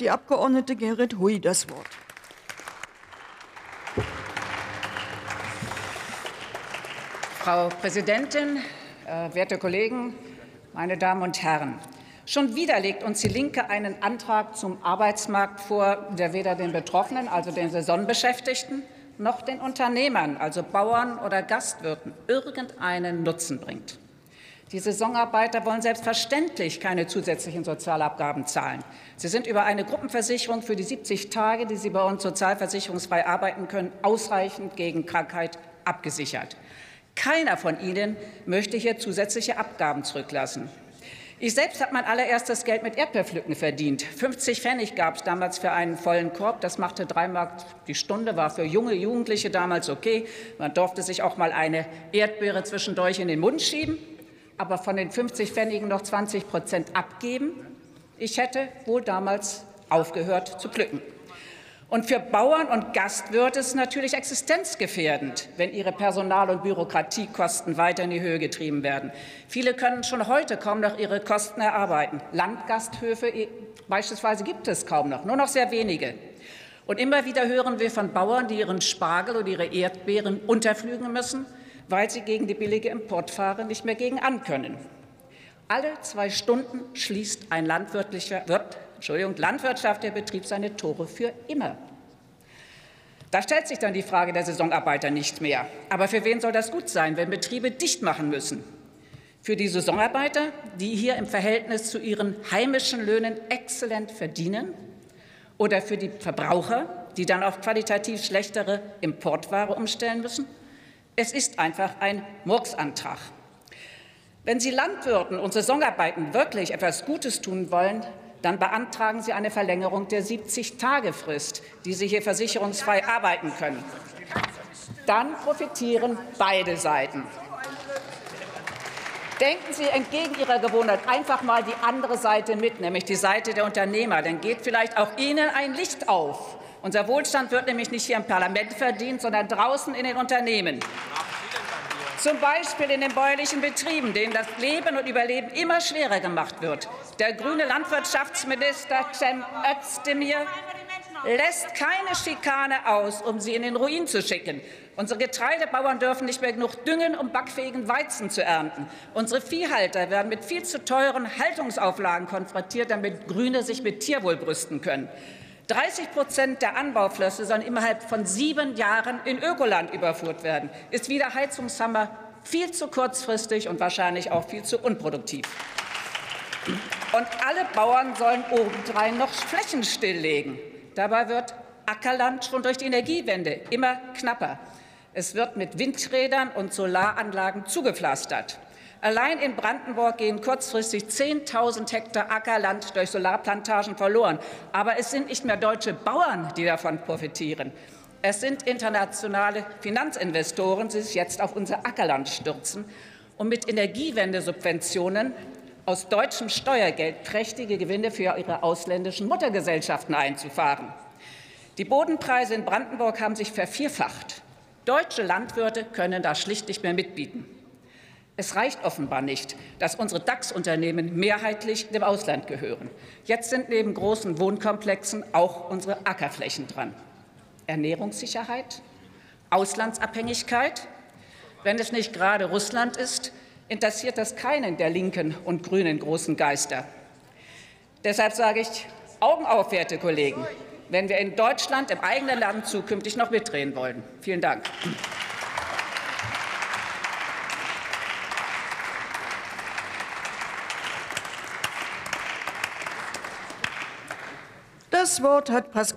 Die Abgeordnete Gerrit Hui das Wort. Frau Präsidentin, äh, werte Kollegen, meine Damen und Herren! Schon wieder legt uns die Linke einen Antrag zum Arbeitsmarkt vor, der weder den Betroffenen, also den Saisonbeschäftigten, noch den Unternehmern, also Bauern oder Gastwirten, irgendeinen Nutzen bringt. Die Saisonarbeiter wollen selbstverständlich keine zusätzlichen Sozialabgaben zahlen. Sie sind über eine Gruppenversicherung für die 70 Tage, die sie bei uns sozialversicherungsfrei arbeiten können, ausreichend gegen Krankheit abgesichert. Keiner von ihnen möchte hier zusätzliche Abgaben zurücklassen. Ich selbst habe mein allererstes Geld mit Erdbeerpflücken verdient. 50 Pfennig gab es damals für einen vollen Korb. Das machte drei Mark die Stunde, war für junge Jugendliche damals okay. Man durfte sich auch mal eine Erdbeere zwischendurch in den Mund schieben aber von den 50 Pfennigen noch 20 Prozent abgeben. Ich hätte wohl damals aufgehört zu pflücken. Und für Bauern und Gastwirte ist es natürlich existenzgefährdend, wenn ihre Personal- und Bürokratiekosten weiter in die Höhe getrieben werden. Viele können schon heute kaum noch ihre Kosten erarbeiten. Landgasthöfe beispielsweise gibt es kaum noch, nur noch sehr wenige. Und immer wieder hören wir von Bauern, die ihren Spargel oder ihre Erdbeeren unterflügen müssen, weil sie gegen die billige Importware nicht mehr gegen ankönnen. Alle zwei Stunden schließt ein landwirtlicher, wird, Entschuldigung, landwirtschaftlicher Betrieb seine Tore für immer. Da stellt sich dann die Frage der Saisonarbeiter nicht mehr. Aber für wen soll das gut sein, wenn Betriebe dicht machen müssen? Für die Saisonarbeiter, die hier im Verhältnis zu ihren heimischen Löhnen exzellent verdienen? Oder für die Verbraucher, die dann auf qualitativ schlechtere Importware umstellen müssen? Es ist einfach ein Murksantrag. Wenn Sie Landwirten und Saisonarbeiten wirklich etwas Gutes tun wollen, dann beantragen Sie eine Verlängerung der 70-Tage-Frist, die Sie hier versicherungsfrei arbeiten können. Dann profitieren beide Seiten. Denken Sie entgegen Ihrer Gewohnheit einfach mal die andere Seite mit, nämlich die Seite der Unternehmer. Dann geht vielleicht auch Ihnen ein Licht auf. Unser Wohlstand wird nämlich nicht hier im Parlament verdient, sondern draußen in den Unternehmen. Zum Beispiel in den bäuerlichen Betrieben, denen das Leben und Überleben immer schwerer gemacht wird. Der grüne Landwirtschaftsminister Cem Özdemir lässt keine Schikane aus, um sie in den Ruin zu schicken. Unsere Getreidebauern dürfen nicht mehr genug düngen, um backfähigen Weizen zu ernten. Unsere Viehhalter werden mit viel zu teuren Haltungsauflagen konfrontiert, damit Grüne sich mit Tierwohl brüsten können. 30 Prozent der Anbauflösse sollen innerhalb von sieben Jahren in Ökoland überführt werden. Ist wie der Heizungshammer viel zu kurzfristig und wahrscheinlich auch viel zu unproduktiv. Und alle Bauern sollen obendrein noch Flächen stilllegen. Dabei wird Ackerland schon durch die Energiewende immer knapper. Es wird mit Windrädern und Solaranlagen zugepflastert. Allein in Brandenburg gehen kurzfristig 10.000 Hektar Ackerland durch Solarplantagen verloren. Aber es sind nicht mehr deutsche Bauern, die davon profitieren. Es sind internationale Finanzinvestoren, die sich jetzt auf unser Ackerland stürzen und mit Energiewendesubventionen aus deutschem Steuergeld prächtige Gewinne für ihre ausländischen Muttergesellschaften einzufahren. Die Bodenpreise in Brandenburg haben sich vervierfacht. Deutsche Landwirte können da schlicht nicht mehr mitbieten. Es reicht offenbar nicht, dass unsere DAX-Unternehmen mehrheitlich dem Ausland gehören. Jetzt sind neben großen Wohnkomplexen auch unsere Ackerflächen dran. Ernährungssicherheit, Auslandsabhängigkeit. Wenn es nicht gerade Russland ist, interessiert das keinen der linken und grünen großen Geister. Deshalb sage ich, Augen auf, werte Kollegen, wenn wir in Deutschland im eigenen Land zukünftig noch mitdrehen wollen. Vielen Dank. Das Wort hat Pascal